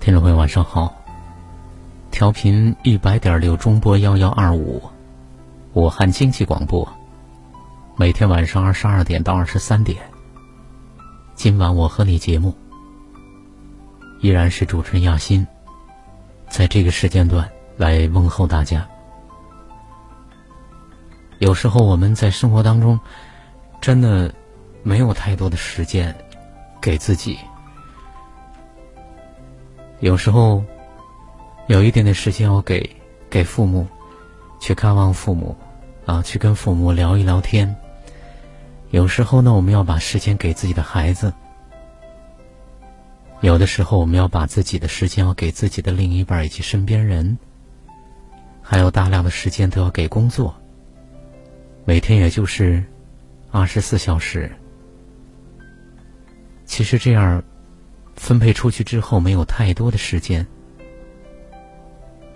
听众朋友，晚上好。调频一百点六中波幺幺二五，武汉经济广播。每天晚上二十二点到二十三点，今晚我和你节目依然是主持人亚欣，在这个时间段来问候大家。有时候我们在生活当中真的没有太多的时间给自己。有时候，有一点点时间，我给给父母，去看望父母，啊，去跟父母聊一聊天。有时候呢，我们要把时间给自己的孩子；有的时候，我们要把自己的时间要给自己的另一半以及身边人，还有大量的时间都要给工作。每天也就是二十四小时。其实这样。分配出去之后，没有太多的时间，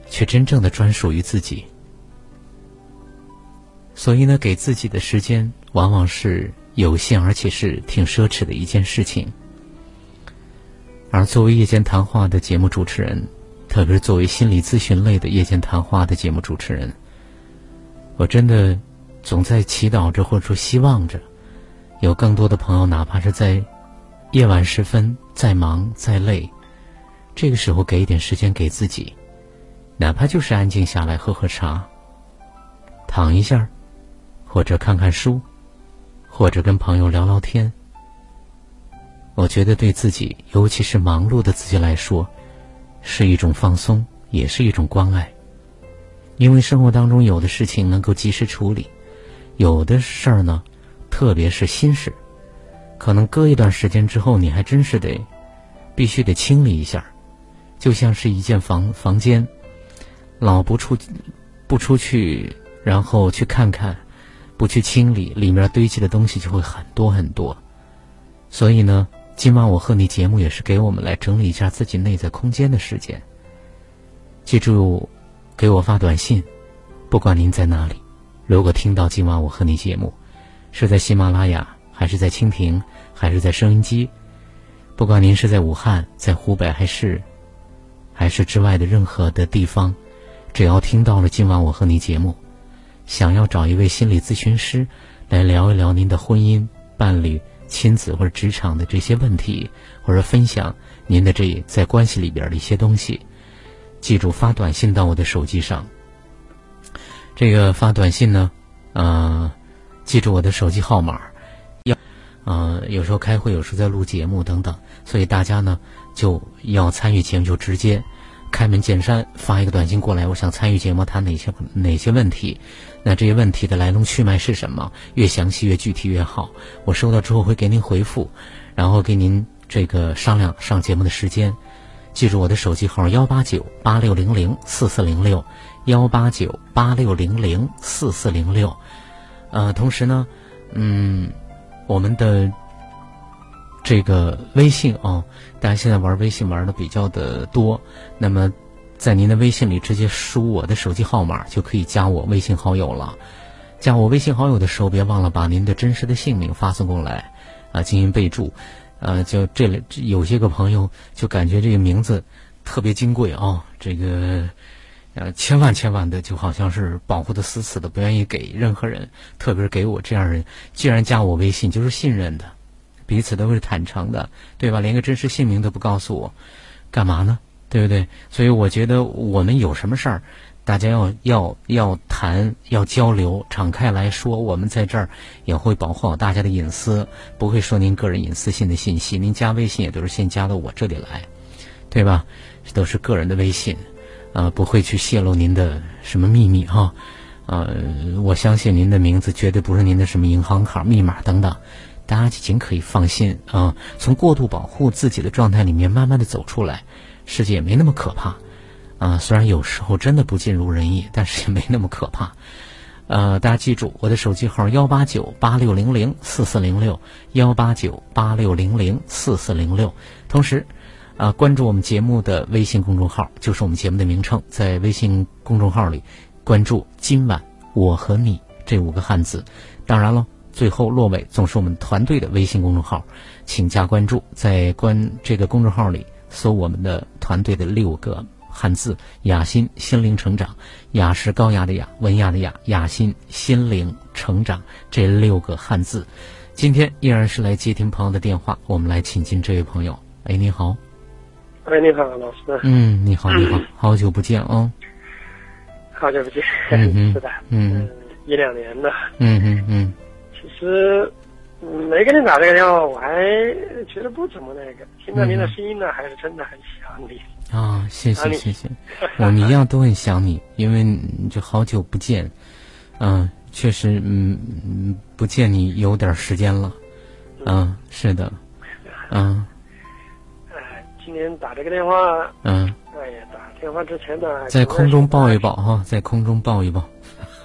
却真正的专属于自己。所以呢，给自己的时间往往是有限，而且是挺奢侈的一件事情。而作为夜间谈话的节目主持人，特别是作为心理咨询类的夜间谈话的节目主持人，我真的总在祈祷着，或者说希望着，有更多的朋友，哪怕是在。夜晚时分，再忙再累，这个时候给一点时间给自己，哪怕就是安静下来喝喝茶，躺一下，或者看看书，或者跟朋友聊聊天。我觉得对自己，尤其是忙碌的自己来说，是一种放松，也是一种关爱。因为生活当中有的事情能够及时处理，有的事儿呢，特别是心事。可能隔一段时间之后，你还真是得，必须得清理一下，就像是一间房房间，老不出，不出去，然后去看看，不去清理，里面堆积的东西就会很多很多。所以呢，今晚我和你节目也是给我们来整理一下自己内在空间的时间。记住，给我发短信，不管您在哪里，如果听到今晚我和你节目，是在喜马拉雅。还是在蜻蜓，还是在收音机，不管您是在武汉、在湖北，还是还是之外的任何的地方，只要听到了今晚我和你节目，想要找一位心理咨询师来聊一聊您的婚姻、伴侣、亲子或者职场的这些问题，或者分享您的这在关系里边的一些东西，记住发短信到我的手机上。这个发短信呢，呃，记住我的手机号码。呃，有时候开会，有时候在录节目等等，所以大家呢就要参与节目，就直接开门见山发一个短信过来。我想参与节目，谈哪些哪些问题？那这些问题的来龙去脉是什么？越详细越具体越好。我收到之后会给您回复，然后给您这个商量上节目的时间。记住我的手机号：幺八九八六零零四四零六，幺八九八六零零四四零六。呃，同时呢，嗯。我们的这个微信啊，大家现在玩微信玩的比较的多。那么，在您的微信里直接输我的手机号码，就可以加我微信好友了。加我微信好友的时候，别忘了把您的真实的姓名发送过来啊，进行备注。呃，就这里有些个朋友就感觉这个名字特别金贵啊，这个。呃，千万千万的，就好像是保护的死死的，不愿意给任何人，特别是给我这样人。既然加我微信，就是信任的，彼此都是坦诚的，对吧？连个真实姓名都不告诉我，干嘛呢？对不对？所以我觉得我们有什么事儿，大家要要要谈，要交流，敞开来说。我们在这儿也会保护好大家的隐私，不会说您个人隐私性的信息。您加微信也都是先加到我这里来，对吧？这都是个人的微信，呃，不会去泄露您的什么秘密哈。呃，我相信您的名字绝对不是您的什么银行卡密码等等，大家尽可以放心啊。从过度保护自己的状态里面慢慢的走出来，世界也没那么可怕。啊，虽然有时候真的不尽如人意，但是也没那么可怕。呃，大家记住我的手机号幺八九八六零零四四零六幺八九八六零零四四零六。同时，啊，关注我们节目的微信公众号，就是我们节目的名称，在微信公众号里关注“今晚我和你”这五个汉字。当然了，最后落尾总是我们团队的微信公众号，请加关注，在关这个公众号里搜我们的团队的六个。汉字雅心心灵成长，雅是高雅的雅，文雅的雅，雅心心灵成长这六个汉字，今天依然是来接听朋友的电话，我们来请进这位朋友。哎，你好。哎，你好，老师。嗯，你好，你好，好久不见哦。好久不见。嗯 是的。嗯。一两年了。嗯嗯嗯。其实，没给你打这个电话，我还觉得不怎么那个。听到您的声音呢，还是真的很想你。啊，谢谢谢谢，我们一样都很想你，因为就好久不见，嗯，确实，嗯，不见你有点时间了，嗯，是的，嗯，哎，今天打这个电话，嗯，哎呀，打电话之前呢，在空中抱一抱哈，在空中抱一抱，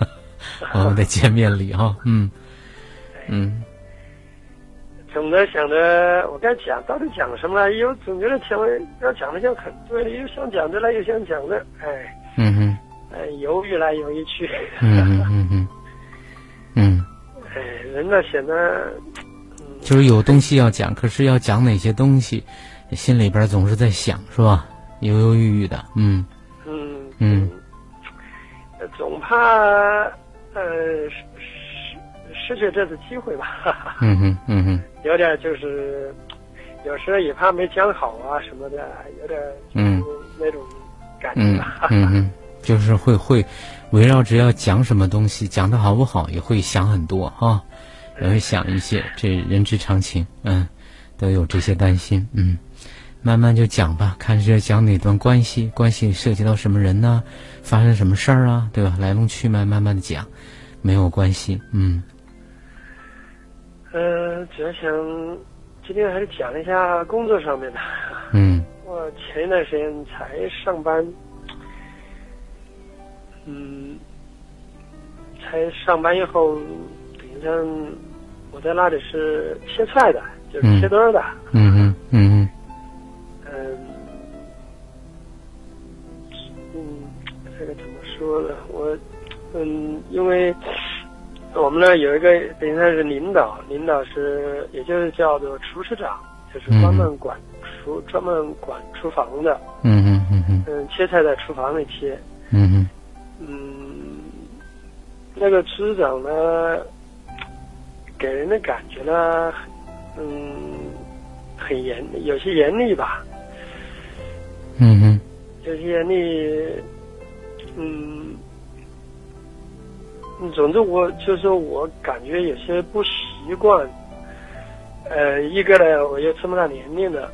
我们的见面礼哈，嗯，嗯。总在想着我该讲到底讲什么，又总觉得讲要讲的就很多，又想讲的了，又想讲的，哎，嗯哼，哎，犹豫来犹豫去，嗯嗯嗯嗯，嗯，哎，人呢显得，就是有东西要讲，可是要讲哪些东西，心里边总是在想，是吧？犹犹豫豫的，嗯，嗯嗯，总怕呃。失失去这次机会吧，嗯哼，嗯哼，有点就是，有时候也怕没讲好啊什么的，有点嗯。那种感觉吧，嗯嗯，就是会会围绕着要讲什么东西，讲的好不好，也会想很多哈，也会想一些，这人之常情，嗯，都有这些担心，嗯，慢慢就讲吧，看是讲哪段关系，关系涉及到什么人呢？发生什么事儿啊，对吧？来龙去脉，慢慢的讲，没有关系，嗯。嗯，主要想今天还是讲一下工作上面的。嗯。我前一段时间才上班，嗯，才上班以后，等于说我在那里是切菜的，就是切墩儿的。嗯嗯嗯嗯。嗯，这个怎么说呢？我嗯，因为。我们那有一个等于说是领导，领导是也就是叫做厨师长，就是专门管厨、专门管厨房的。嗯嗯嗯嗯。嗯，切菜在厨房里切。嗯嗯。嗯，那个厨师长呢，给人的感觉呢，嗯，很严，有些严厉吧。嗯嗯。有些你，嗯。总之，我就是我感觉有些不习惯。呃，一个呢，我又这么大年龄了；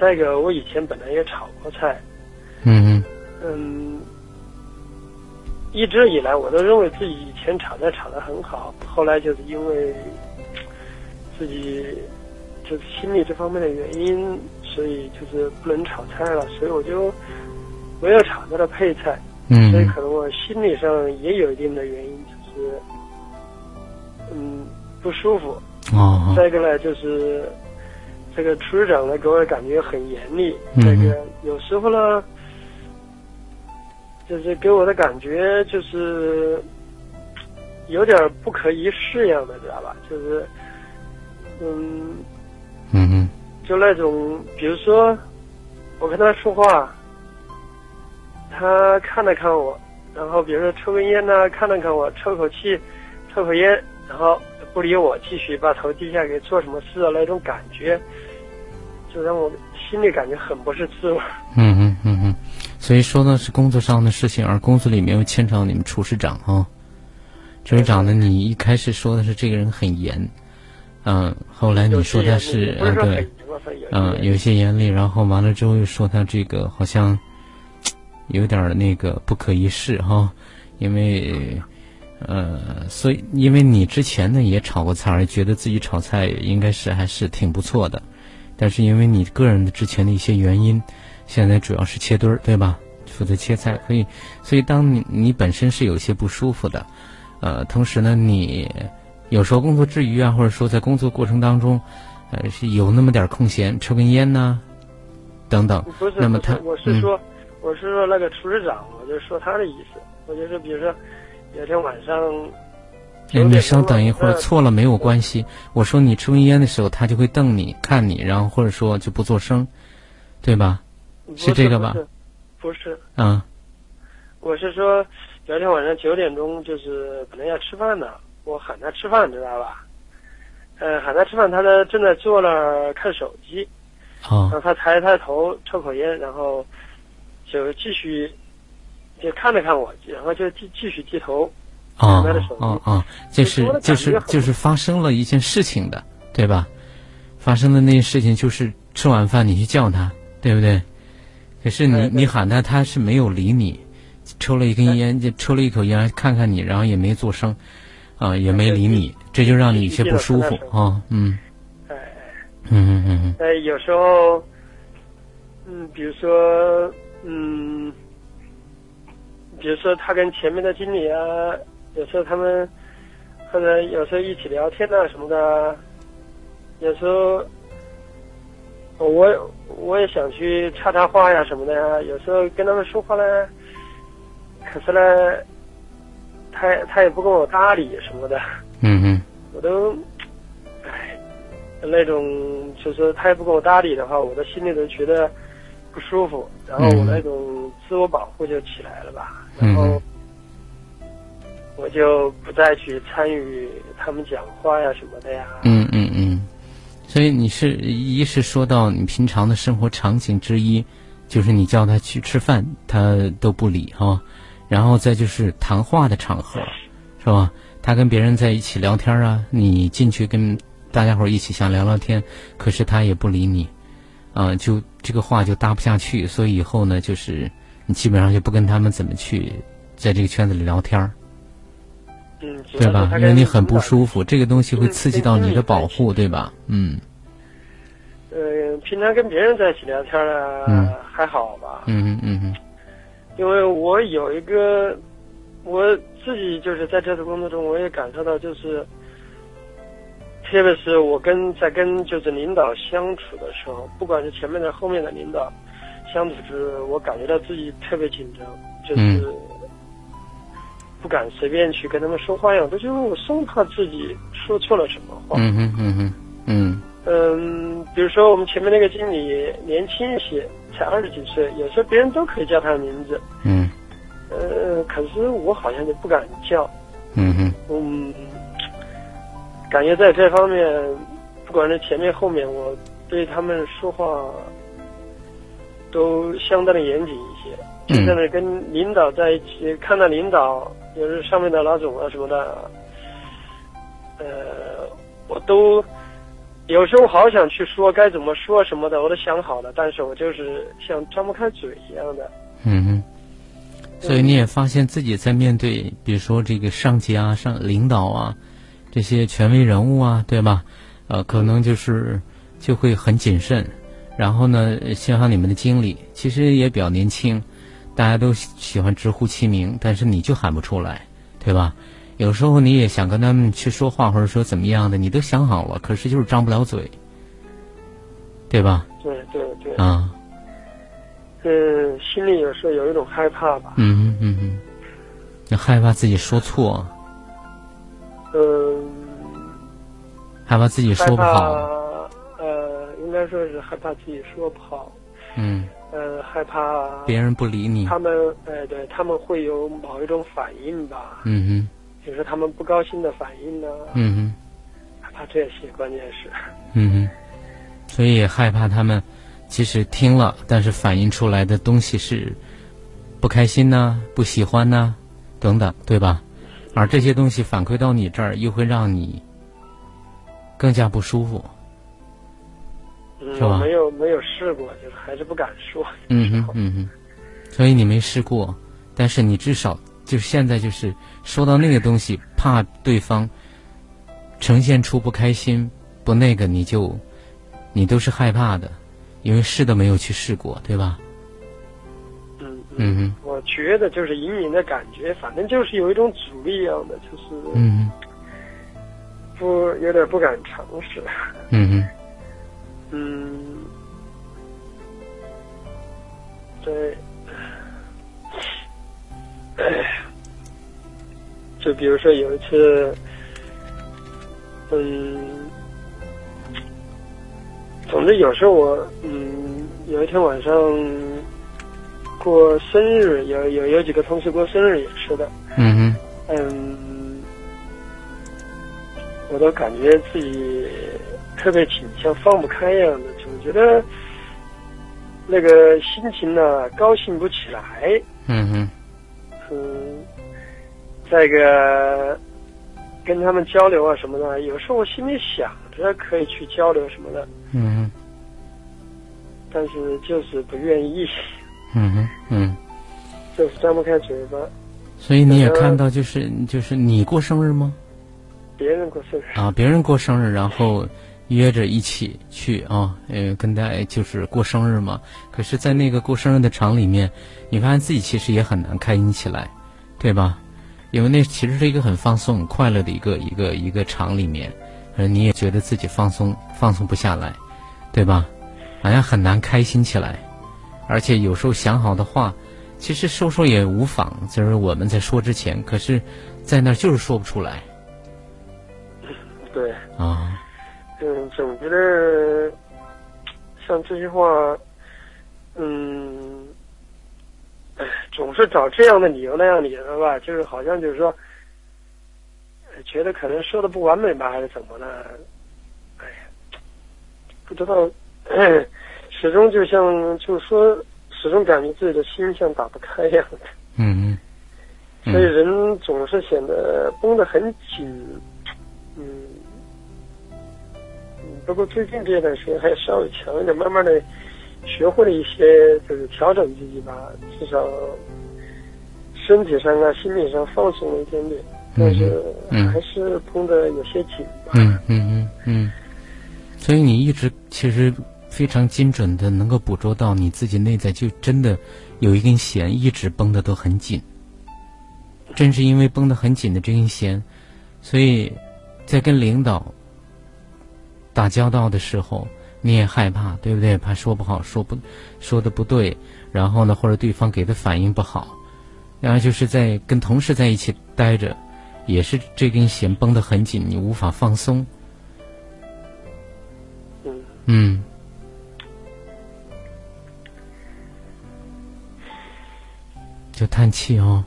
再一个，我以前本来也炒过菜。嗯嗯。一直以来，我都认为自己以前炒菜炒的很好。后来就是因为自己就是心理这方面的原因，所以就是不能炒菜了，所以我就没有炒它的配菜。嗯。所以可能我心理上也有一定的原因。就是，嗯，不舒服。哦。再一个呢，就是这个厨师长呢，给我的感觉很严厉。这个有时候呢，就是给我的感觉就是有点不可一世样的，知道吧？就是，嗯。嗯嗯。就那种，比如说，我跟他说话，他看了看我。然后，比如说抽根烟呢，看了看我，抽口气，抽口烟，然后不理我，继续把头低下给做什么事的那种感觉，就让我心里感觉很不是滋味。嗯嗯嗯嗯，所以。说呢是工作上的事情，而工作里面又牵扯到你们厨师长啊。厨师长呢，你一开始说的是这个人很严，嗯，后来你说他是嗯对，嗯有些严厉，然后完了之后又说他这个好像 有点那个不可一世哈，因为呃，所以因为你之前呢也炒过菜，而觉得自己炒菜应该是还是挺不错的，但是因为你个人的之前的一些原因。现在主要是切墩儿，对吧？负责切菜，可以。所以，当你你本身是有些不舒服的，呃，同时呢，你有时候工作之余啊，或者说在工作过程当中，呃，是有那么点空闲，抽根烟呢，等等。不是，那么他，我是说，我是说那个厨师长，我就说他的意思，我就是比如说，有天晚上，哎，你稍等一会儿，错了没有关系。我说你抽根烟的时候，他就会瞪你看你，然后或者说就不做声，对吧？是这个吧？不是。嗯。我是说，昨天晚上九点钟，就是可能要吃饭呢。我喊他吃饭，知道吧？呃，喊他吃饭，他呢正在坐那儿看手机。哦。然后他抬抬头，抽口烟，然后就继续就看了看我，然后就继继续低头。哦哦哦，就是就是就是发生了一件事情的，对吧？发生的那件事情就是吃完饭，你去叫他，对不对？可是你你喊他，他是没有理你，抽了一根烟，就抽了一口烟，看看你，然后也没做声，啊，也没理你，这就让你有些不舒服啊，嗯，哎，嗯嗯嗯哎，有时候，嗯，比如说，嗯，比如说他跟前面的经理啊，有时候他们或者有时候一起聊天啊什么的，有时候。我我也想去插插话呀什么的呀，有时候跟他们说话呢，可是呢，他他也不跟我搭理什么的。嗯嗯。我都，唉，那种就是他也不跟我搭理的话，我的心里都觉得不舒服，然后我那种自我保护就起来了吧，然后我就不再去参与他们讲话呀什么的呀。嗯嗯嗯。所以你是一是说到你平常的生活场景之一，就是你叫他去吃饭，他都不理哈，然后再就是谈话的场合，是吧？他跟别人在一起聊天啊，你进去跟大家伙一起想聊聊天，可是他也不理你，啊，就这个话就搭不下去，所以以后呢，就是你基本上就不跟他们怎么去在这个圈子里聊天儿，嗯，对吧？因为你很不舒服，这个东西会刺激到你的保护，对吧？嗯。呃，平常跟别人在一起聊天呢，还好吧？嗯嗯嗯嗯。因为我有一个，我自己就是在这次工作中，我也感受到，就是，特别是我跟在跟就是领导相处的时候，不管是前面的、后面的领导相处时，我感觉到自己特别紧张，就是不敢随便去跟他们说话呀，都觉得我生怕自己说错了什么话。嗯嗯嗯嗯嗯。嗯，比如说我们前面那个经理年轻一些，才二十几岁，有时候别人都可以叫他的名字。嗯。呃，可是我好像就不敢叫。嗯哼。嗯，感觉在这方面，不管是前面后面，我对他们说话都相当的严谨一些。就在那跟领导在一起，看到领导，有时上面的老总啊什么的，呃，我都。有时候好想去说该怎么说什么的，我都想好了，但是我就是像张不开嘴一样的。嗯哼。所以你也发现自己在面对，比如说这个上级啊、上领导啊，这些权威人物啊，对吧？呃，可能就是就会很谨慎。然后呢，像你们的经理，其实也比较年轻，大家都喜欢直呼其名，但是你就喊不出来，对吧？有时候你也想跟他们去说话，或者说怎么样的，你都想好了，可是就是张不了嘴，对吧？对对对。啊。嗯，心里有时候有一种害怕吧。嗯嗯嗯。你害怕自己说错。嗯。害怕自己说不好。呃，应该说是害怕自己说不好。嗯。呃，害怕。别人不理你。他们，哎，对他们会有某一种反应吧。嗯哼。就是他们不高兴的反应呢，嗯哼，害怕这些，关键是，嗯哼，所以害怕他们，即使听了，但是反映出来的东西是不开心呐、不喜欢呐、等等，对吧？而这些东西反馈到你这儿，又会让你更加不舒服。嗯，是吧没有没有试过，就是还是不敢说。嗯哼，嗯哼，所以你没试过，但是你至少就是现在就是说到那个东西，怕对方呈现出不开心、不那个，你就你都是害怕的，因为试都没有去试过，对吧？嗯嗯嗯，我觉得就是隐隐的感觉，反正就是有一种阻力一样的，就是嗯不有点不敢尝试。嗯，嗯，嗯，对，哎，就比如说有一次，嗯，总之有时候我，嗯，有一天晚上过生日，有有有几个同事过生日也是的，嗯哼，嗯，我都感觉自己特别紧，像放不开一样的，总觉得那个心情呢高兴不起来。嗯哼，嗯，再一个跟他们交流啊什么的，有时候我心里想着可以去交流什么的，嗯哼，但是就是不愿意，嗯哼，嗯。就是张不开嘴巴。所以你也看到，就是就是你过生日吗？别人过生日，啊，别人过生日，然后约着一起去啊，呃，跟大家就是过生日嘛。可是，在那个过生日的场里面，你发现自己其实也很难开心起来，对吧？因为那其实是一个很放松、很快乐的一个一个一个场里面，而你也觉得自己放松放松不下来，对吧？好像很难开心起来，而且有时候想好的话，其实说说也无妨，就是我们在说之前，可是，在那儿就是说不出来对，啊。嗯，总觉得像这些话，嗯，哎，总是找这样的理由那样的理由吧，就是好像就是说，呃觉得可能说的不完美吧，还是怎么的？哎呀，不知道，哎 始终就像就是说，始终感觉自己的心像打不开一样的，嗯。嗯。所以人总是显得绷得很紧，嗯。嗯，不过最近这段时间还稍微强一点，慢慢的学会了一些，就是调整自己吧，至少身体上啊、心理上放松了一点点，但是嗯。还是绷得有些紧吧。嗯嗯嗯嗯，所以你一直其实非常精准的能够捕捉到你自己内在就真的有一根弦一直绷得都很紧，正是因为绷得很紧的这根弦，所以在跟领导打交道的时候，你也害怕，对不对？怕说不好，说不说的不对，然后呢，或者对方给的反应不好，然后就是在跟同事在一起待着，也是这根弦绷得很紧，你无法放松。嗯，嗯就叹气哦。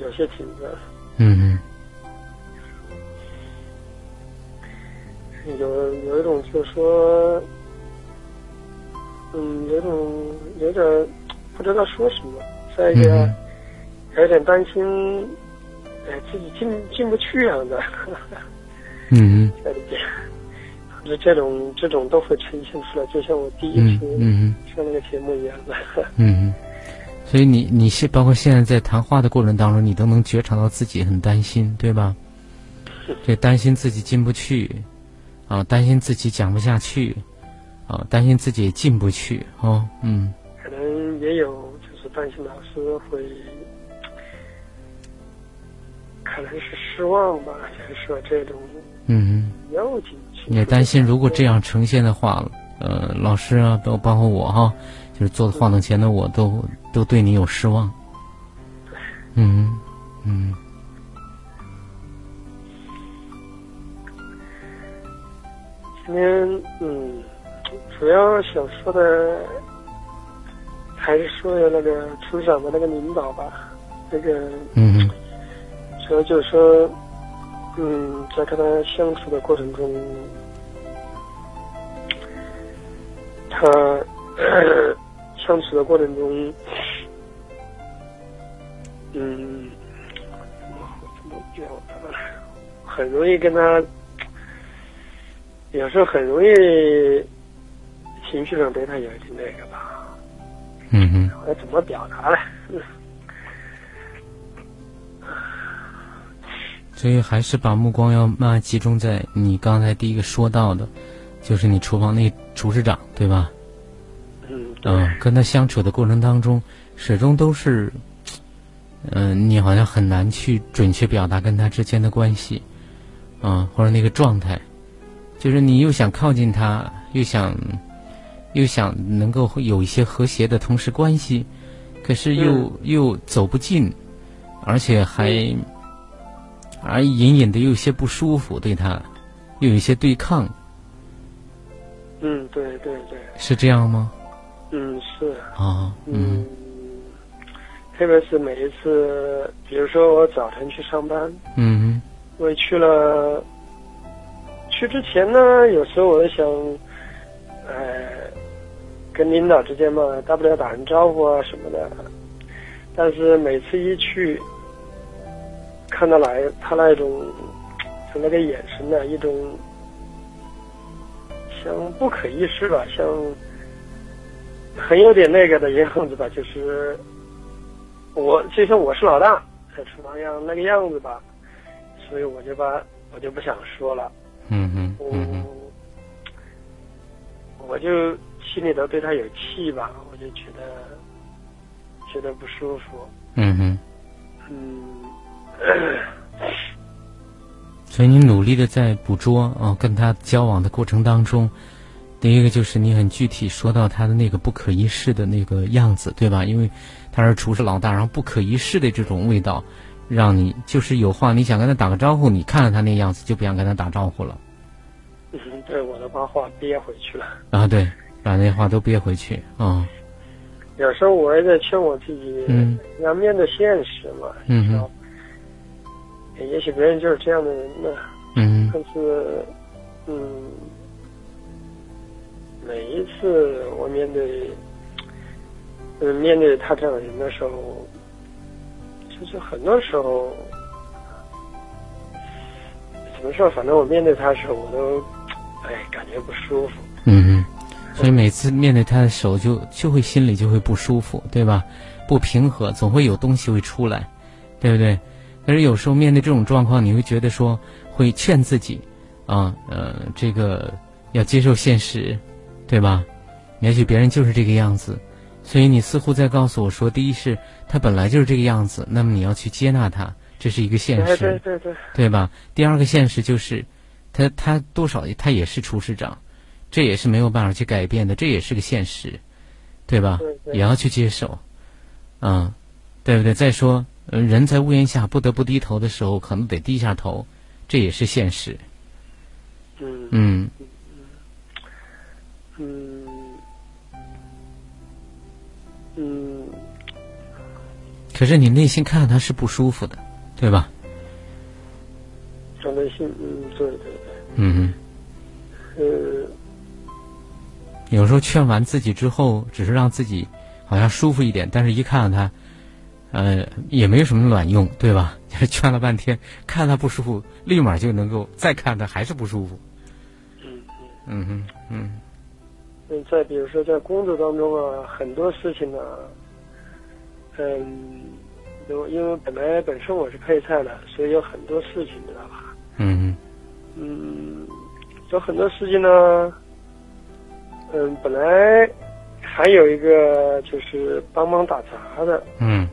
有些紧张，嗯有有一种就是说，嗯，有一种有点不知道说什么，再一个、嗯有点担心，哎，自己进进不去样的。嗯在里边，这这种这种都会呈现出来，就像我第一嗯次嗯上那个节目一样的。嗯嗯，所以你你现包括现在在谈话的过程当中，你都能觉察到自己很担心，对吧？对，担心自己进不去，啊，担心自己讲不下去，啊，担心自己也进不去，哦，嗯可能也有就是担心老师会，可能是失望吧，就是说这种嗯，要进去。也担心如果这样呈现的话，呃，老师啊，包包括我哈，就是坐在话筒前的我都都对你有失望。嗯嗯今天嗯，主要想说的还是说的那个村长的那个领导吧，那个嗯主要就是说，嗯，在跟他相处的过程中，他 相处的过程中，嗯，我怎么表达？很容易跟他，有时候很容易情绪上对他有一点那个吧。嗯哼。我怎么表达呢？所以还是把目光要慢慢集中在你刚才第一个说到的，就是你厨房那厨师长，对吧？嗯。嗯，跟他相处的过程当中，始终都是，嗯，你好像很难去准确表达跟他之间的关系，啊，或者那个状态，就是你又想靠近他，又想，又想能够有一些和谐的同事关系，可是又又走不近，而且还。而隐隐的有些不舒服，对他，又有一些对抗。嗯，对对对。是这样吗？嗯，是。啊，嗯。特别是每一次，比如说我早晨去上班，嗯，我去了，去之前呢，有时候我想，呃，跟领导之间嘛，大不了打声招呼啊什么的，但是每次一去。看到来他那种，就那个眼神呢，一种像不可一世吧，像很有点那个的样子吧，就是我就像我是老大，在厨房样那个样子吧，所以我就把我就不想说了。嗯嗯嗯。我就心里头对他有气吧，我就觉得觉得不舒服。嗯哼。嗯。所以你努力的在捕捉啊，跟他交往的过程当中，第一个就是你很具体说到他的那个不可一世的那个样子，对吧？因为他是厨师老大，然后不可一世的这种味道，让你就是有话你想跟他打个招呼，你看着他那样子就不想跟他打招呼了。嗯，对，我都把话憋回去了。啊，对，把那话都憋回去啊。有时候我也在劝我自己，嗯，要面对现实嘛，嗯。也许别人就是这样的人呢，嗯，但是，嗯，每一次我面对，嗯，面对他这样的人的时候，就是很多时候，怎么说？反正我面对他的时候，我都，哎，感觉不舒服。嗯，所以每次面对他的时候，就就会心里就会不舒服，对吧？不平和，总会有东西会出来，对不对？可是有时候面对这种状况，你会觉得说会劝自己，啊，呃，这个要接受现实，对吧？也许别人就是这个样子，所以你似乎在告诉我说，第一是他本来就是这个样子，那么你要去接纳他，这是一个现实，对对对，对吧？第二个现实就是，他他多少他也是厨师长，这也是没有办法去改变的，这也是个现实，对吧？也要去接受，嗯，对不对？再说。呃，人在屋檐下不得不低头的时候，可能得低下头，这也是现实。嗯嗯嗯嗯。可是你内心看到他是不舒服的，对吧？从内心，嗯，对对对。嗯嗯。呃。有时候劝完自己之后，只是让自己好像舒服一点，但是一看到他。呃，也没有什么卵用，对吧？就是劝了半天，看他不舒服，立马就能够再看他还是不舒服。嗯嗯嗯嗯嗯。再比如说，在工作当中啊，很多事情呢，嗯，因因为本来本身我是配菜的，所以有很多事情，知道吧？嗯嗯。有很多事情呢，嗯，本来还有一个就是帮忙打杂的。嗯。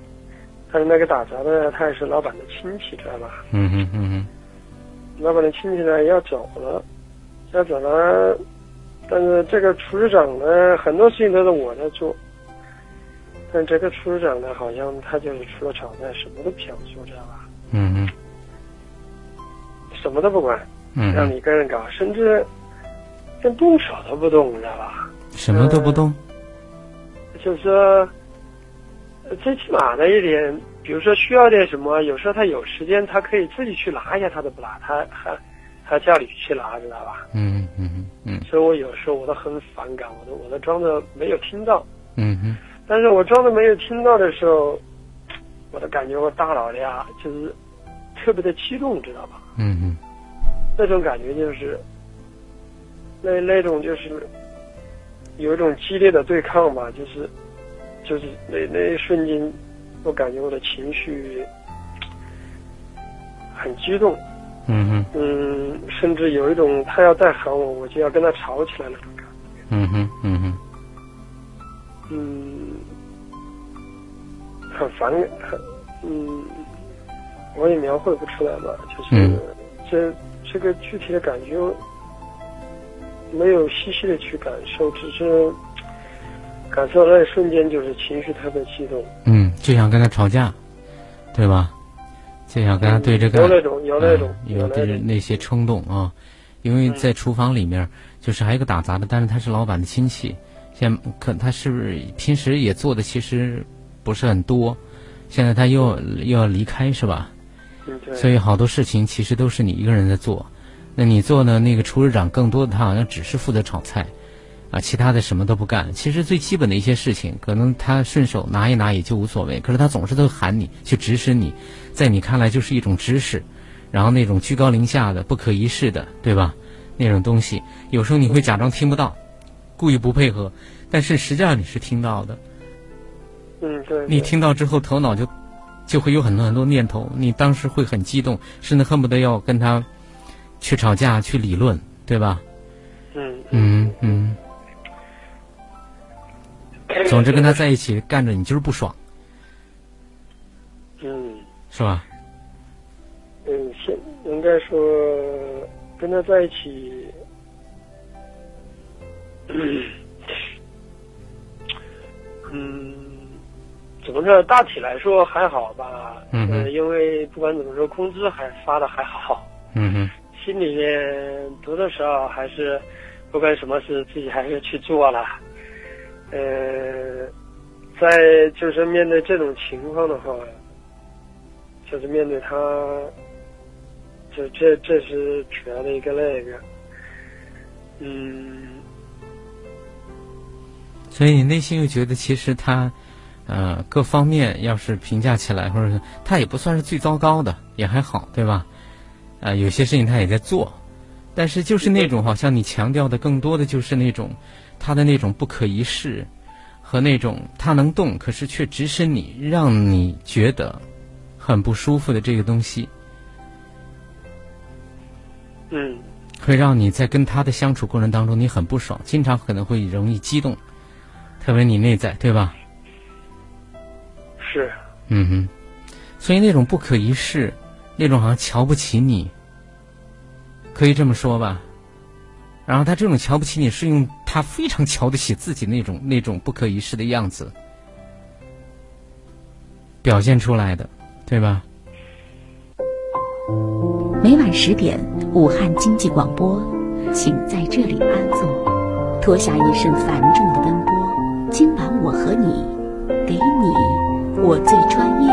但是那个打杂的，他也是老板的亲戚，知道吧？嗯嗯嗯嗯。老板的亲戚呢要走了，要走了，但是这个厨师长呢，很多事情都是我在做。但这个厨师长呢，好像他就是除了炒菜，什么都不想做，知道吧？嗯嗯。什么都不管，让你一个人搞，甚至连动手都不动，知道吧？什么都不动。就是说。最起码的一点，比如说需要点什么，有时候他有时间，他可以自己去拿一下，他都不拿，他还他叫你去拿，知道吧？嗯嗯嗯。所以我有时候我都很反感，我都我都装着没有听到。嗯哼。但是我装作没有听到的时候，我都感觉我大脑里啊，就是特别的激动，知道吧？嗯嗯。那种感觉就是，那那种就是有一种激烈的对抗吧，就是就是那那一瞬间，我感觉我的情绪很激动。嗯哼。嗯，甚至有一种他要再喊我，我就要跟他吵起来那种感觉。嗯哼，嗯哼。嗯，很烦，很嗯，我也描绘不出来吧，就是这这个具体的感觉没有细细的去感受，只是感受那一瞬间就是情绪特别激动。嗯，就想跟他吵架，对吧？就想跟他对着干。有那种，有那种，有那那些冲动啊！因为在厨房里面，就是还有一个打杂的，但是他是老板的亲戚。现可他是不是平时也做的其实不是很多，现在他又又要离开是吧？所以好多事情其实都是你一个人在做。那你做呢那个厨师长更多的他好像只是负责炒菜，啊，其他的什么都不干。其实最基本的一些事情，可能他顺手拿一拿也就无所谓。可是他总是都喊你去指使你，在你看来就是一种指使，然后那种居高临下的、不可一世的，对吧？那种东西，有时候你会假装听不到。故意不配合，但是实际上你是听到的。嗯，对。你听到之后，头脑就就会有很多很多念头，你当时会很激动，甚至恨不得要跟他去吵架、去理论，对吧？嗯嗯嗯。总之，跟他在一起干着，你就是不爽。嗯。是吧？嗯，现应该说跟他在一起。嗯，嗯，怎么说？大体来说还好吧。嗯因为不管怎么说，工资还发的还好。嗯哼。心里面多多少少还是，不管什么事，自己还是去做了。呃，在就是面对这种情况的话，就是面对他，就这这是主要的一个那个，嗯。所以你内心又觉得，其实他，呃，各方面要是评价起来，或者是他也不算是最糟糕的，也还好，对吧？啊，有些事情他也在做，但是就是那种好像你强调的更多的就是那种他的那种不可一世，和那种他能动，可是却指使你，让你觉得很不舒服的这个东西，嗯，会让你在跟他的相处过程当中你很不爽，经常可能会容易激动。特别你内在对吧？是。嗯哼，所以那种不可一世，那种好像瞧不起你，可以这么说吧。然后他这种瞧不起你是用他非常瞧得起自己那种 那种不可一世的样子表现出来的，对吧？每晚十点，武汉经济广播，请在这里安坐，脱下一身繁重的奔波。今晚我和你，给你我最专业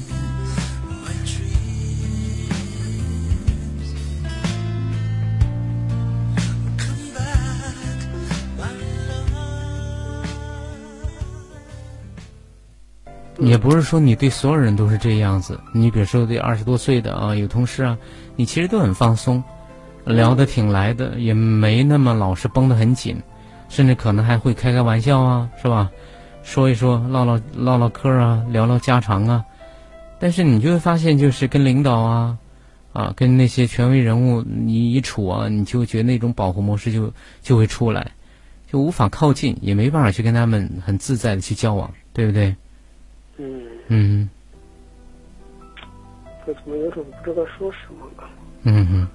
也不是说你对所有人都是这样子，你比如说对二十多岁的啊，有同事啊，你其实都很放松，聊得挺来的，也没那么老是绷得很紧，甚至可能还会开开玩笑啊，是吧？说一说，唠唠唠唠嗑啊，聊聊家常啊。但是你就会发现，就是跟领导啊，啊，跟那些权威人物你一处啊，你就觉得那种保护模式就就会出来，就无法靠近，也没办法去跟他们很自在的去交往，对不对？嗯。嗯。我怎么有种不知道说什么了？嗯哼。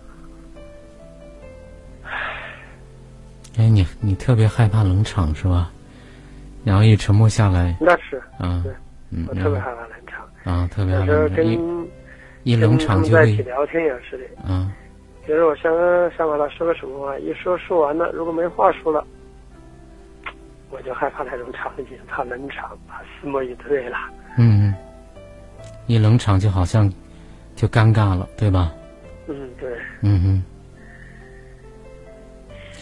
哎，你你特别害怕冷场是吧？然后一沉默下来。那是。啊。对。嗯。我特别害怕冷场。啊，特别害怕。一一冷场就会。在一起聊天也是的。嗯。比如我想想把他说个什么话，一说说完了，如果没话说了，我就害怕那种场景，怕冷场，怕思莫以对了。嗯。一冷场就好像就尴尬了，对吧？嗯，对。嗯哼。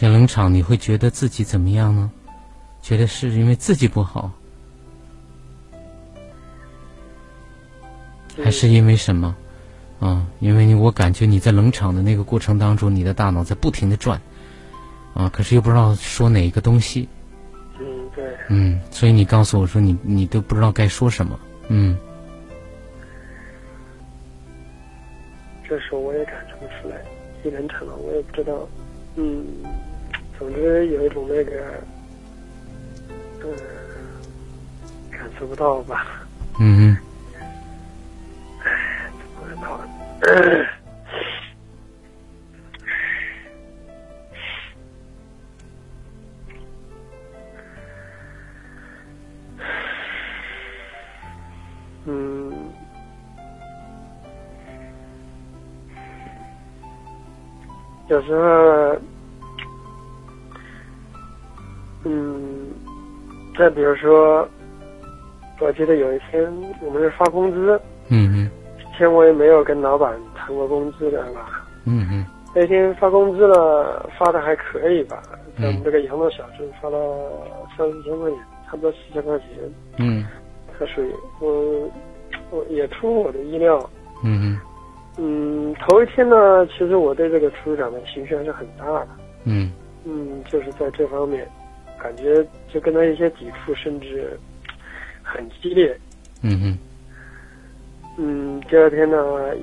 一冷场，你会觉得自己怎么样呢？觉得是因为自己不好，还是因为什么？啊，因为你我感觉你在冷场的那个过程当中，你的大脑在不停的转，啊，可是又不知道说哪一个东西。嗯，对。嗯，所以你告诉我说你你都不知道该说什么，嗯。这时候我也感受不出来，一冷场了，我也不知道，嗯，总之有一种那个，嗯，感受不到吧。嗯嗯。唉，怎么闹？嗯。有时候，嗯，再比如说，我记得有一天我们是发工资，嗯嗯，之前我也没有跟老板谈过工资的吧，嗯嗯，那天发工资了，发的还可以吧，在我们这个杨乐小镇发了三四千块钱，差不多四千块钱，嗯，他属于我，我也出乎我的意料，嗯嗯。嗯，头一天呢，其实我对这个厨师长的情绪还是很大的。嗯嗯，就是在这方面，感觉就跟他一些抵触，甚至很激烈。嗯嗯。嗯，第二天呢，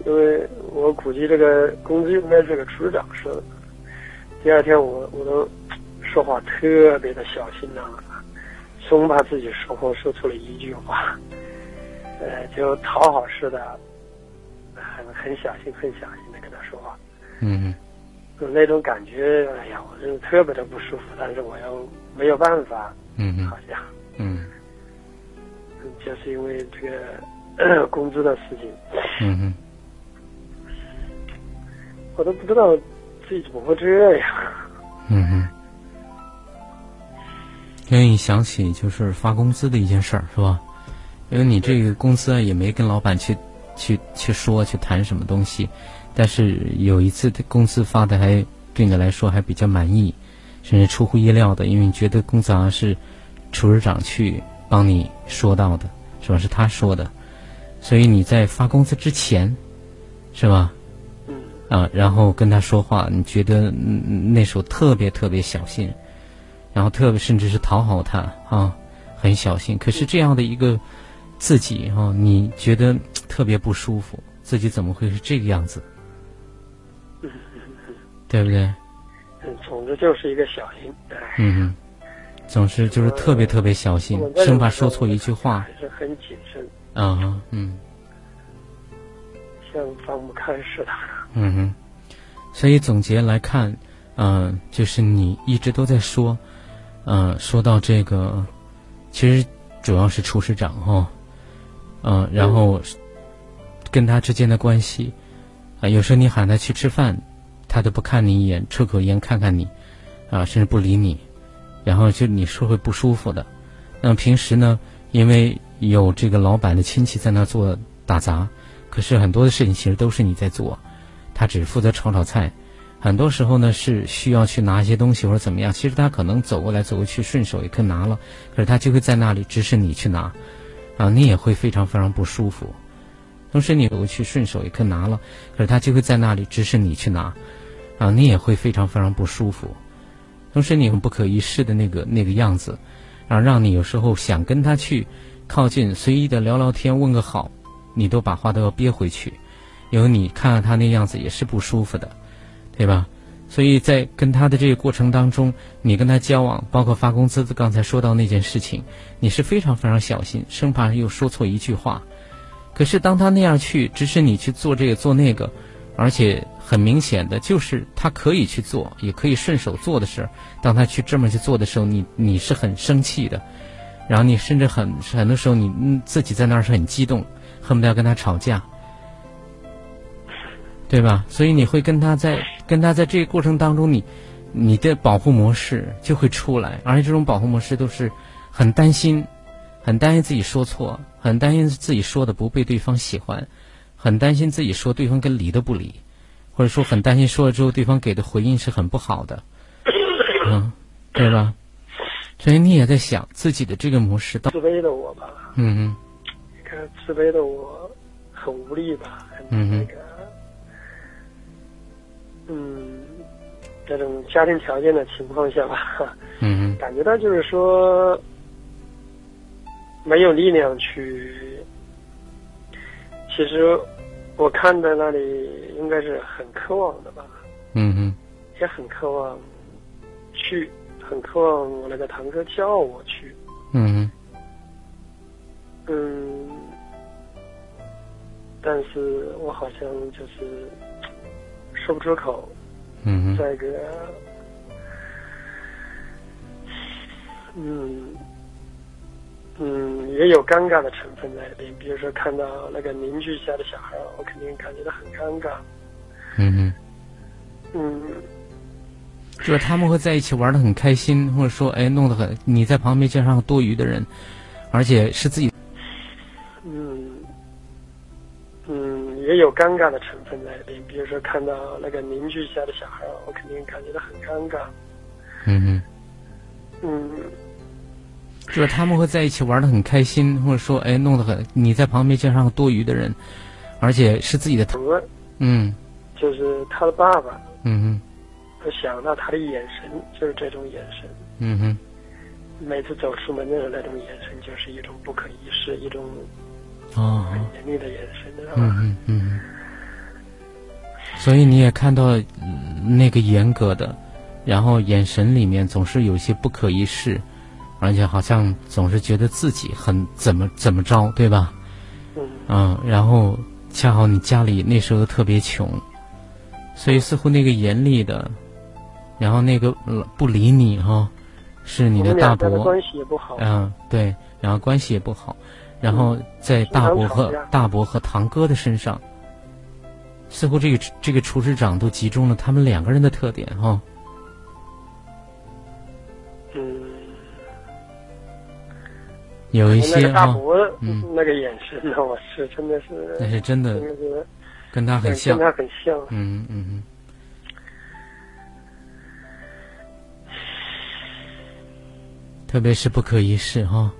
因为我估计这个工资应该是个厨师长说的。第二天我我都说话特别的小心呐，生怕自己说话说错了一句话，呃，就讨好似的。很很小心，很小心的跟他说话，嗯，那种感觉，哎呀，我就特别的不舒服，但是我又没有办法，嗯好像，嗯，就是因为这个 工资的事情，嗯嗯，我都不知道自己怎么会这样，嗯哼，因为你想起就是发工资的一件事儿，是吧？因为你这个工资也没跟老板去。去去说去谈什么东西，但是有一次的工资发的还对你来说还比较满意，甚至出乎意料的，因为你觉得工资好像是厨师长去帮你说到的，是吧？是他说的，所以你在发工资之前，是吧？嗯。啊，然后跟他说话，你觉得那时候特别特别小心，然后特别甚至是讨好他啊，很小心。可是这样的一个。自己哈，你觉得特别不舒服，自己怎么会是这个样子？对不对？嗯，总之就是一个小心。嗯嗯，总是就是特别特别小心，生怕说错一句话。还是很谨慎。啊嗯。像放不开似的。嗯哼，所以总结来看，嗯，就是你一直都在说，嗯，说到这个，其实主要是厨师长哈。嗯，然后跟他之间的关系，啊，有时候你喊他去吃饭，他都不看你一眼，抽口烟看看你，啊，甚至不理你，然后就你是会不舒服的。那么平时呢，因为有这个老板的亲戚在那做打杂，可是很多的事情其实都是你在做，他只负责炒炒菜，很多时候呢是需要去拿一些东西或者怎么样，其实他可能走过来走过去顺手也可以拿了，可是他就会在那里指使你去拿。啊，你也会非常非常不舒服。同时，你走过去顺手一颗拿了，可是他就会在那里指使你去拿，啊，你也会非常非常不舒服。同时，你很不可一世的那个那个样子，啊，让你有时候想跟他去靠近，随意的聊聊天，问个好，你都把话都要憋回去。有你看到他那样子也是不舒服的，对吧？所以在跟他的这个过程当中，你跟他交往，包括发工资，刚才说到那件事情，你是非常非常小心，生怕又说错一句话。可是当他那样去指使你去做这个做那个，而且很明显的就是他可以去做，也可以顺手做的事儿，当他去这么去做的时候，你你是很生气的，然后你甚至很很多时候你自己在那儿是很激动，恨不得要跟他吵架。对吧？所以你会跟他在跟他在这个过程当中，你你的保护模式就会出来，而且这种保护模式都是很担心，很担心自己说错，很担心自己说的不被对方喜欢，很担心自己说对方跟理都不理，或者说很担心说了之后对方给的回应是很不好的，嗯，对吧？所以你也在想自己的这个模式，自卑的我吧，嗯嗯，你看自卑的我很无力吧，很那个。嗯，这种家庭条件的情况下吧，嗯，感觉到就是说没有力量去。其实我看在那里应该是很渴望的吧，嗯嗯，也很渴望去，很渴望我那个堂哥叫我去，嗯嗯，但是我好像就是。说不出口，嗯，再一个，嗯，嗯，也有尴尬的成分在里边。比如说看到那个邻居家的小孩，我肯定感觉到很尴尬。嗯嗯，嗯，就是他们会在一起玩的很开心，或者说，哎，弄得很，你在旁边加上多余的人，而且是自己。也有尴尬的成分在里边，比如说看到那个邻居家的小孩，我肯定感觉到很尴尬。嗯嗯，嗯，就是他们会在一起玩的很开心，或者说，哎，弄得很，你在旁边加上多余的人，而且是自己的。嗯，就是他的爸爸。嗯嗯，我想到他的眼神，就是这种眼神。嗯哼，每次走出门的那种眼神，就是一种不可一世，一种。哦，严厉的眼神，嗯嗯嗯。所以你也看到那个严格的，然后眼神里面总是有些不可一世，而且好像总是觉得自己很怎么怎么着，对吧？嗯。嗯，然后恰好你家里那时候特别穷，所以似乎那个严厉的，然后那个不理你哈，是你的大伯。关系也不好。嗯，对，然后关系也不好。然后在大伯和大伯和堂哥的身上，似乎这个这个厨师长都集中了他们两个人的特点哈。嗯，有一些啊，嗯，那个眼神呢，我是真的是，那是真的，跟他很像，跟他很像，嗯嗯嗯，特别是不可一世哈。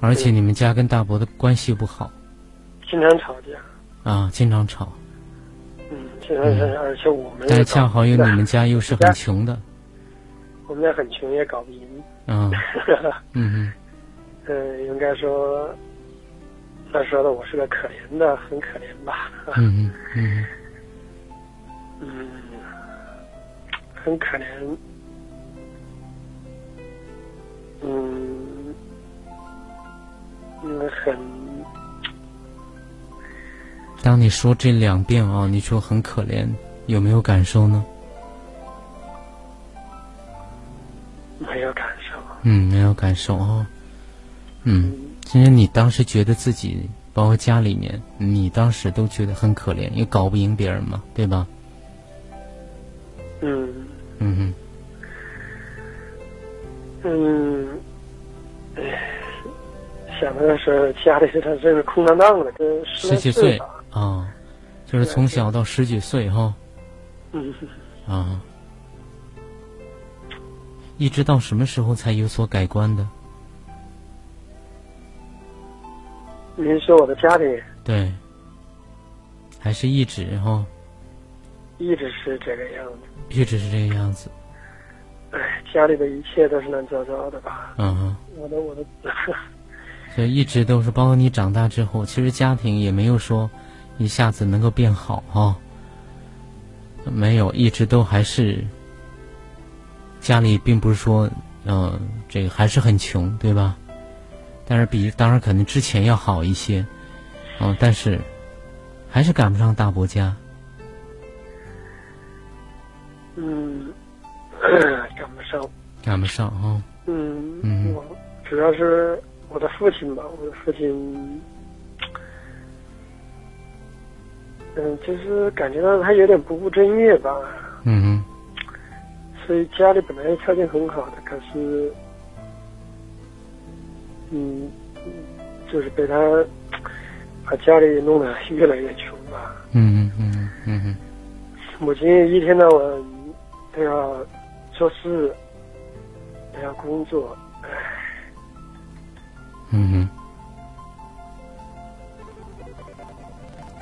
而且你们家跟大伯的关系不好，经常吵架啊，经常吵。嗯，经常是，而且我们但是恰好有你们家又是很穷的，我们家很穷也搞不赢。嗯 嗯嗯，应该说他说的我是个可怜的，很可怜吧。嗯嗯 嗯，很可怜。嗯。很。当你说这两遍啊，你说很可怜，有没有感受呢？没有感受。嗯，没有感受啊。嗯，其实你当时觉得自己，包括家里面，你当时都觉得很可怜，也搞不赢别人嘛，对吧？嗯。嗯嗯。嗯。哎。想的是家里头真是空荡荡的，跟十几岁啊，就是从小到十几岁哈，嗯啊，一直到什么时候才有所改观的？您说我的家里？对，还是一直哈？一直是这个样子。一直是这个样子。哎，家里的一切都是乱糟糟的吧？嗯。我的我的。就一直都是，包括你长大之后，其实家庭也没有说一下子能够变好哈。没有，一直都还是家里并不是说，嗯，这个还是很穷，对吧？但是比当然可能之前要好一些，嗯，但是还是赶不上大伯家。嗯，赶不上。赶不上啊。嗯嗯，我主要是我的父亲吧，我的父亲，嗯，就是感觉到他有点不务正业吧。嗯嗯。所以家里本来条件很好的，可是。嗯，就是被他把家里弄得越来越穷吧。嗯嗯嗯嗯嗯。母亲一天到晚都要做事，都要工作，唉。嗯嗯。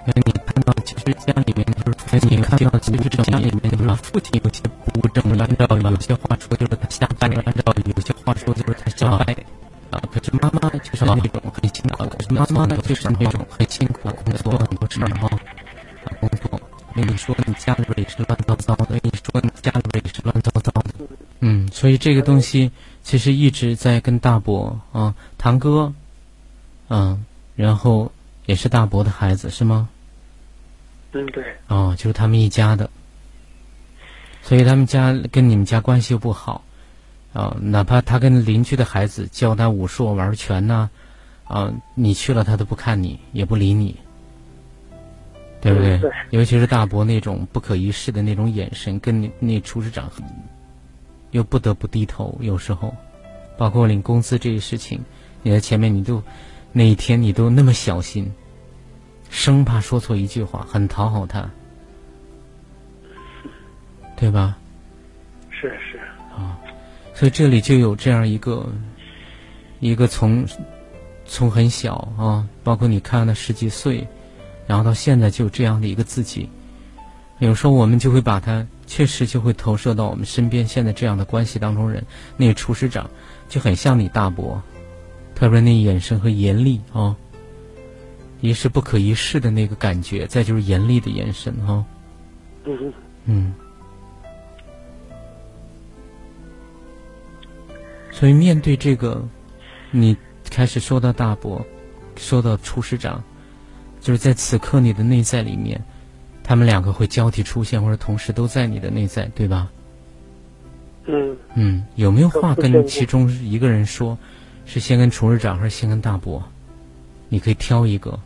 那你看到，其实家里面就是，你看到，其实家里面就是父亲有些不务正业，按照有些话说就是他瞎掰，按照有些话说就是他瞎掰。啊！可是妈妈就是那种很辛苦，可是妈妈呢就是那种很辛苦，工作很多事儿哈，工作。你说，你家里边也是乱糟糟的。你说，你家里边也是乱糟糟的。嗯，所以这个东西其实一直在跟大伯啊，堂哥，嗯，然后也是大伯的孩子是吗？嗯，对。哦，就是他们一家的，所以他们家跟你们家关系又不好。啊，哪怕他跟邻居的孩子教他武术、玩拳呐，啊，你去了他都不看你，也不理你，对不对？尤其是大伯那种不可一世的那种眼神，跟你那厨师长又不得不低头。有时候，包括领工资这些事情，你在前面你都那一天你都那么小心，生怕说错一句话，很讨好他，对吧？是是啊。所以这里就有这样一个，一个从从很小啊，包括你看他十几岁，然后到现在就这样的一个自己。有时候我们就会把他确实就会投射到我们身边现在这样的关系当中人。那个厨师长就很像你大伯，特别那眼神和严厉啊，一是不可一世的那个感觉，再就是严厉的眼神哈。嗯嗯。所以面对这个，你开始说到大伯，说到厨师长，就是在此刻你的内在里面，他们两个会交替出现，或者同时都在你的内在，对吧？嗯。嗯，有没有话跟其中一个人说？是先跟厨师长，还是先跟大伯？你可以挑一个。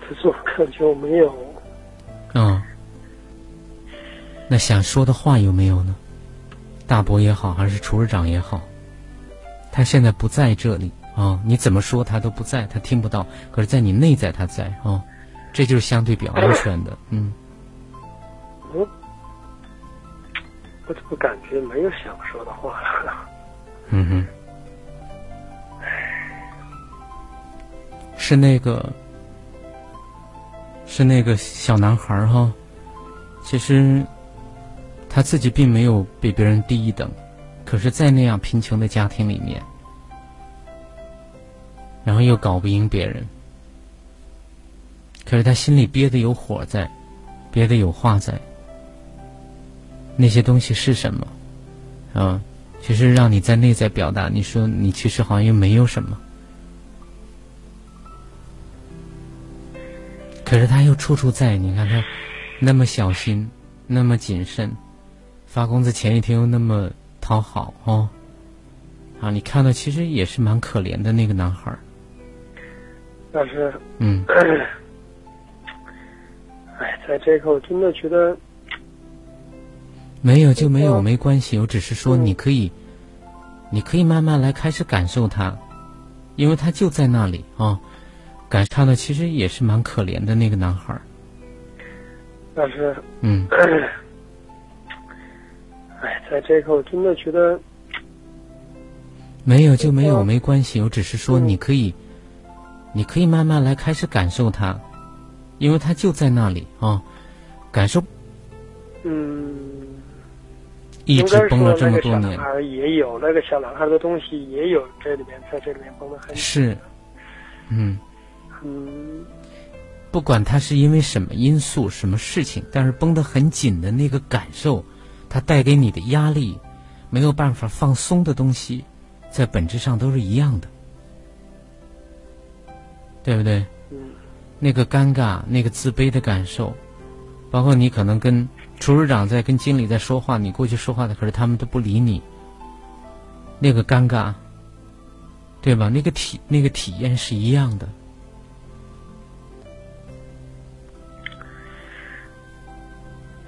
可是我感觉我没有。嗯。那想说的话有没有呢？大伯也好，还是厨师长也好，他现在不在这里啊！你怎么说他都不在，他听不到。可是，在你内在他在啊，这就是相对比较安全的。嗯。我我怎么感觉没有想说的话了？嗯哼。是那个，是那个小男孩哈。其实。他自己并没有比别人低一等，可是，在那样贫穷的家庭里面，然后又搞不赢别人，可是他心里憋的有火在，憋的有话在。那些东西是什么？啊，其实让你在内在表达，你说你其实好像又没有什么，可是他又处处在。你看他那么小心，那么谨慎。发工资前一天又那么讨好哦，啊，你看到其实也是蛮可怜的那个男孩儿。但是，嗯，哎，在这个我真的觉得没有就没有没关系，我只是说你可以，你可以慢慢来开始感受他，因为他就在那里啊，感受的其实也是蛮可怜的那个男孩儿。但是，嗯。哎，在这口真的觉得没有就没有没关系，我只是说你可以，你可以慢慢来开始感受它，因为他就在那里啊，感受。嗯。一直崩了这么多年。也有那个小男孩的东西，也有这里面在这里面崩的很。是。嗯。嗯。不管他是因为什么因素、什么事情，但是绷得很紧的那个感受，它带给你的压力，没有办法放松的东西，在本质上都是一样的，对不对？那个尴尬、那个自卑的感受，包括你可能跟厨师长在跟经理在说话，你过去说话的，可是他们都不理你，那个尴尬，对吧？那个体那个体验是一样的。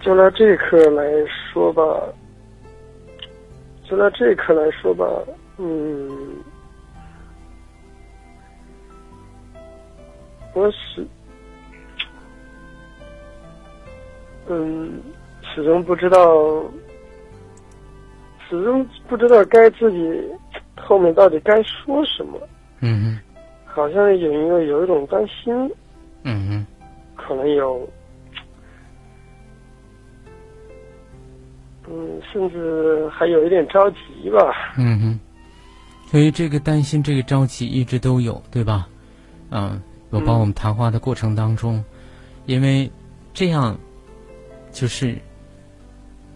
就拿这一刻来说吧，就拿这一刻来说吧，嗯，我始，嗯，始终不知道，始终不知道该自己后面到底该说什么。嗯哼好像有一个有一种担心。嗯哼。可能有。嗯，甚至还有一点着急吧。嗯哼，所以这个担心、这个着急一直都有，对吧？嗯，我帮我们谈话的过程当中，因为这样就是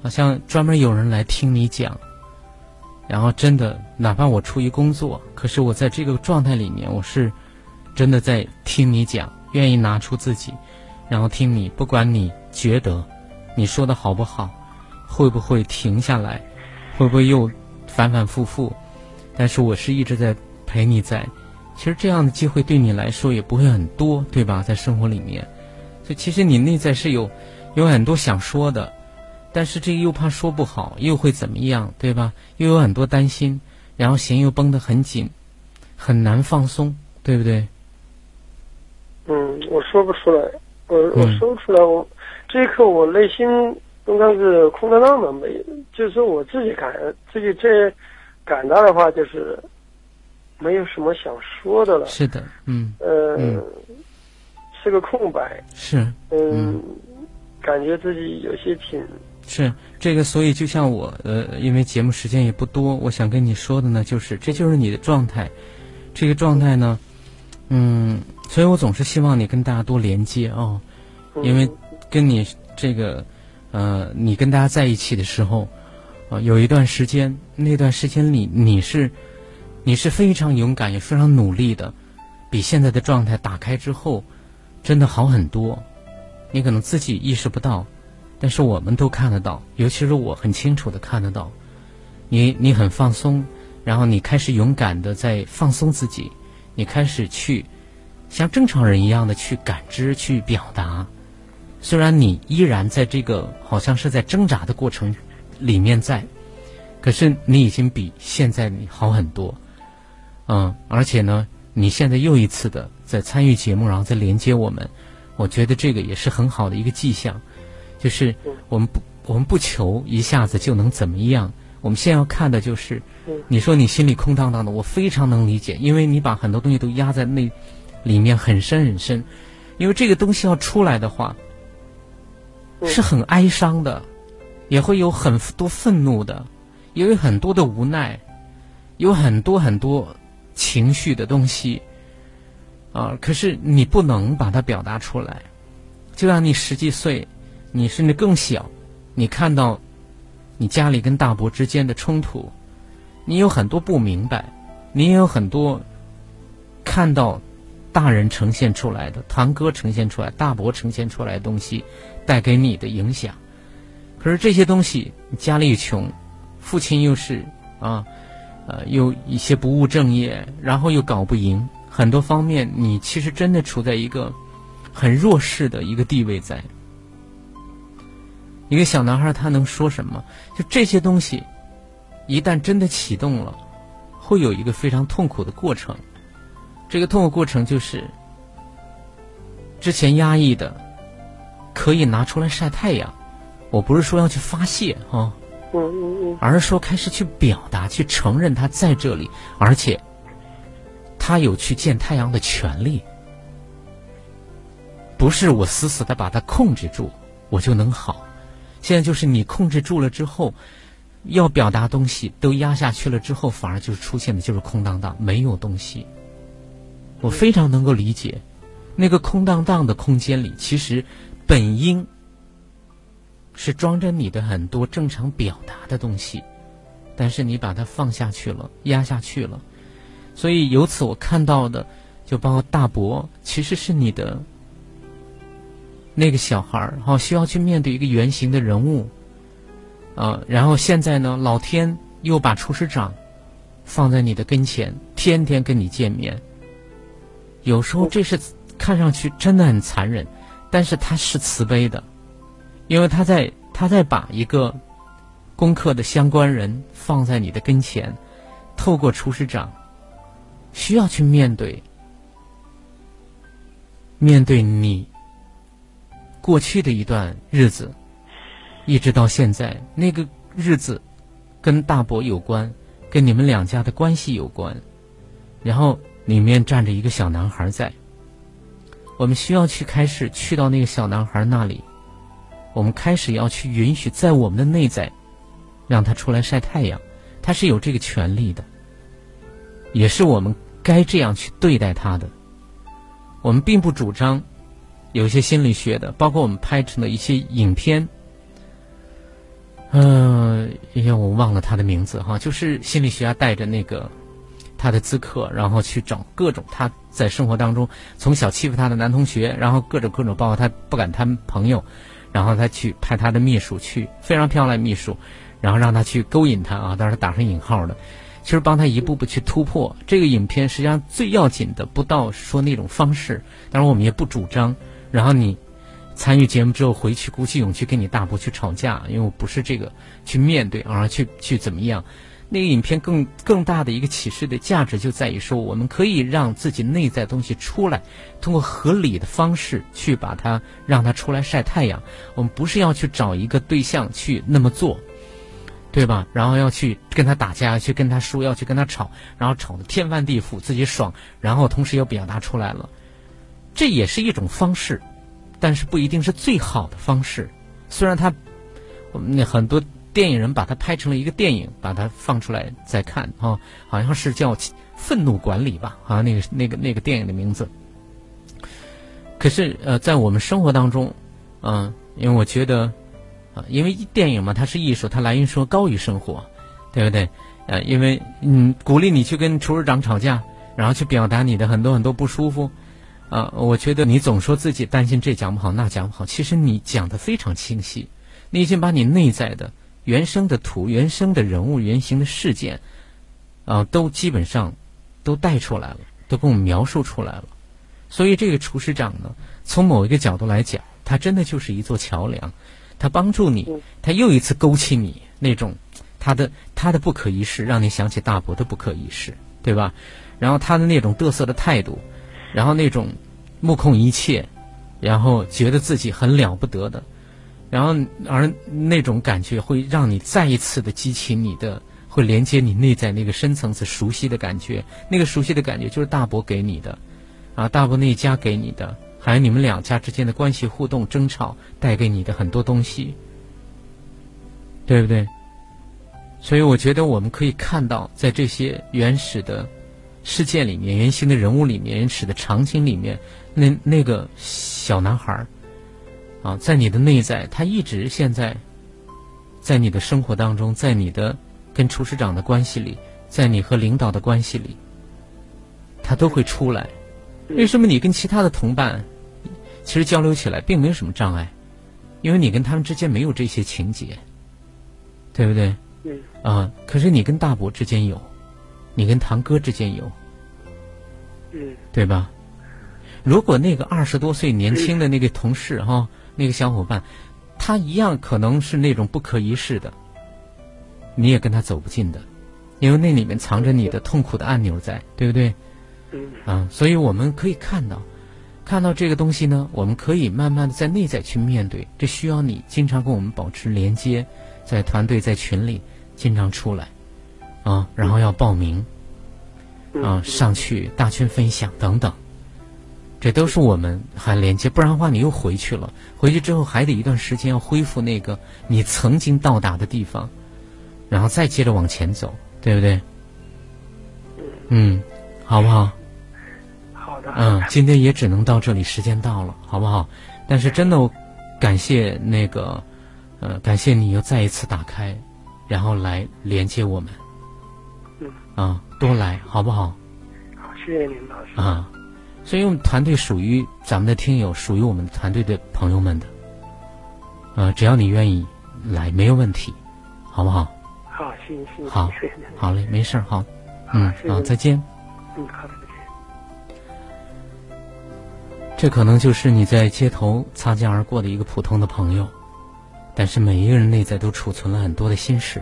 好像专门有人来听你讲，然后真的，哪怕我出于工作，可是我在这个状态里面，我是真的在听你讲，愿意拿出自己，然后听你，不管你觉得你说的好不好。会不会停下来？会不会又反反复复？但是我是一直在陪你在。其实这样的机会对你来说也不会很多，对吧？在生活里面，所以其实你内在是有有很多想说的，但是这又怕说不好，又会怎么样，对吧？又有很多担心，然后弦又绷得很紧，很难放松，对不对？嗯，我说不出来，我我说不出来，我这一刻我内心。应该是空荡荡的，没，就是我自己感自己这感到的话，就是没有什么想说的了。是的，嗯，呃，是个空白。是，嗯，感觉自己有些挺。是这个，所以就像我，呃，因为节目时间也不多，我想跟你说的呢，就是这就是你的状态，这个状态呢，嗯，所以我总是希望你跟大家多连接哦，因为跟你这个。呃，你跟大家在一起的时候，啊，有一段时间，那段时间里你是，你是非常勇敢也非常努力的，比现在的状态打开之后，真的好很多。你可能自己意识不到，但是我们都看得到，尤其是我很清楚的看得到。你你很放松，然后你开始勇敢的在放松自己，你开始去像正常人一样的去感知、去表达。虽然你依然在这个好像是在挣扎的过程里面在，可是你已经比现在你好很多，嗯，而且呢，你现在又一次的在参与节目，然后再连接我们，我觉得这个也是很好的一个迹象，就是我们不我们不求一下子就能怎么样，我们现在要看的就是，你说你心里空荡荡的，我非常能理解，因为你把很多东西都压在那里面很深很深，因为这个东西要出来的话。是很哀伤的，也会有很多愤怒的，也有很多的无奈，有很多很多情绪的东西啊。可是你不能把它表达出来。就让你十几岁，你甚至更小，你看到你家里跟大伯之间的冲突，你有很多不明白，你也有很多看到。大人呈现出来的，堂哥呈现出来，大伯呈现出来的东西，带给你的影响。可是这些东西，家里穷，父亲又是啊，呃，有一些不务正业，然后又搞不赢，很多方面，你其实真的处在一个很弱势的一个地位，在一个小男孩，他能说什么？就这些东西，一旦真的启动了，会有一个非常痛苦的过程。这个痛苦过程就是，之前压抑的，可以拿出来晒太阳。我不是说要去发泄啊，而说开始去表达、去承认他在这里，而且他有去见太阳的权利。不是我死死的把它控制住，我就能好。现在就是你控制住了之后，要表达东西都压下去了之后，反而就是出现的就是空荡荡，没有东西。我非常能够理解，那个空荡荡的空间里，其实本应是装着你的很多正常表达的东西，但是你把它放下去了，压下去了。所以由此我看到的，就包括大伯，其实是你的那个小孩儿，哈，需要去面对一个原型的人物，啊，然后现在呢，老天又把厨师长放在你的跟前，天天跟你见面。有时候这是看上去真的很残忍，但是他是慈悲的，因为他在他在把一个功课的相关人放在你的跟前，透过厨师长。需要去面对，面对你过去的一段日子，一直到现在，那个日子跟大伯有关，跟你们两家的关系有关，然后里面站着一个小男孩在。我们需要去开始去到那个小男孩那里，我们开始要去允许在我们的内在，让他出来晒太阳，他是有这个权利的，也是我们。该这样去对待他的。我们并不主张有一些心理学的，包括我们拍成的一些影片。嗯，因为我忘了他的名字哈，就是心理学家带着那个他的咨客，然后去找各种他在生活当中从小欺负他的男同学，然后各种各种，包括他不敢谈朋友，然后他去派他的秘书去非常漂亮秘书，然后让他去勾引他啊，当然打上引号的。其实帮他一步步去突破这个影片，实际上最要紧的不到说那种方式，当然我们也不主张。然后你参与节目之后回去鼓起勇气跟你大伯去吵架，因为我不是这个去面对，而去去怎么样？那个影片更更大的一个启示的价值就在于说，我们可以让自己内在东西出来，通过合理的方式去把它让它出来晒太阳。我们不是要去找一个对象去那么做。对吧？然后要去跟他打架，去跟他输，要去跟他吵，然后吵得天翻地覆，自己爽，然后同时又表达出来了，这也是一种方式，但是不一定是最好的方式。虽然他，我们那很多电影人把它拍成了一个电影，把它放出来再看啊，好像是叫《愤怒管理》吧？啊，那个那个那个电影的名字。可是呃，在我们生活当中，嗯，因为我觉得。啊，因为电影嘛，它是艺术，它来源说高于生活，对不对？呃，因为嗯，鼓励你去跟厨师长吵架，然后去表达你的很多很多不舒服，啊，我觉得你总说自己担心这讲不好那讲不好，其实你讲的非常清晰，你已经把你内在的原生的图、原生的人物、原型的事件，啊，都基本上都带出来了，都给我们描述出来了。所以这个厨师长呢，从某一个角度来讲，他真的就是一座桥梁。他帮助你，他又一次勾起你那种他的他的不可一世，让你想起大伯的不可一世，对吧？然后他的那种嘚瑟的态度，然后那种目空一切，然后觉得自己很了不得的，然后而那种感觉会让你再一次的激起你的，会连接你内在那个深层次熟悉的感觉，那个熟悉的感觉就是大伯给你的，啊，大伯那一家给你的。还有你们两家之间的关系互动、争吵带给你的很多东西，对不对？所以我觉得我们可以看到，在这些原始的事件里面、原型的人物里面、原始的场景里面，那那个小男孩儿啊，在你的内在，他一直现在在你的生活当中，在你的跟厨师长的关系里，在你和领导的关系里，他都会出来。为什么你跟其他的同伴？其实交流起来并没有什么障碍，因为你跟他们之间没有这些情节，对不对？嗯。啊，可是你跟大伯之间有，你跟堂哥之间有，嗯，对吧？如果那个二十多岁年轻的那个同事哈，那个小伙伴，他一样可能是那种不可一世的，你也跟他走不近的，因为那里面藏着你的痛苦的按钮在，对不对？嗯。啊，所以我们可以看到。看到这个东西呢，我们可以慢慢的在内在去面对，这需要你经常跟我们保持连接，在团队在群里经常出来，啊，然后要报名，啊，上去大群分享等等，这都是我们还连接，不然的话你又回去了，回去之后还得一段时间要恢复那个你曾经到达的地方，然后再接着往前走，对不对？嗯，好不好？好的。嗯，今天也只能到这里，时间到了，好不好？但是真的，感谢那个，呃，感谢你又再一次打开，然后来连接我们。嗯。啊，多来，好不好？好，谢谢您，老师。啊，所以我们团队属于咱们的听友，属于我们团队的朋友们的。呃，只要你愿意来，没有问题，好不好？好，行行，好，好嘞，没事儿，好，嗯，好，再见。嗯，好的，再见。这可能就是你在街头擦肩而过的一个普通的朋友，但是每一个人内在都储存了很多的心事。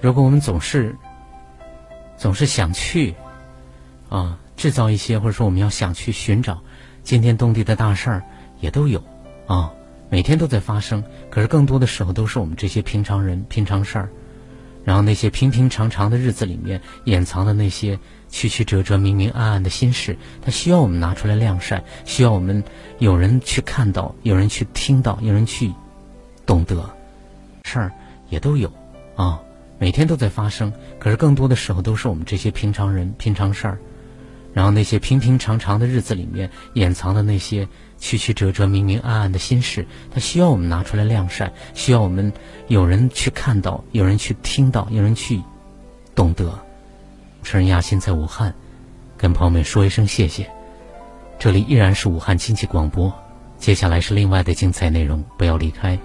如果我们总是总是想去啊制造一些，或者说我们要想去寻找惊天动地的大事儿，也都有。啊，每天都在发生，可是更多的时候都是我们这些平常人、平常事儿，然后那些平平常常的日子里面掩藏的那些曲曲折折、明明暗暗的心事，它需要我们拿出来晾晒，需要我们有人去看到，有人去听到，有人去懂得，事儿也都有啊，每天都在发生，可是更多的时候都是我们这些平常人、平常事儿，然后那些平平常常的日子里面掩藏的那些。曲曲折折、明明暗暗的心事，它需要我们拿出来晾晒，需要我们有人去看到，有人去听到，有人去懂得。陈人亚欣在武汉，跟朋友们说一声谢谢。这里依然是武汉经济广播，接下来是另外的精彩内容，不要离开。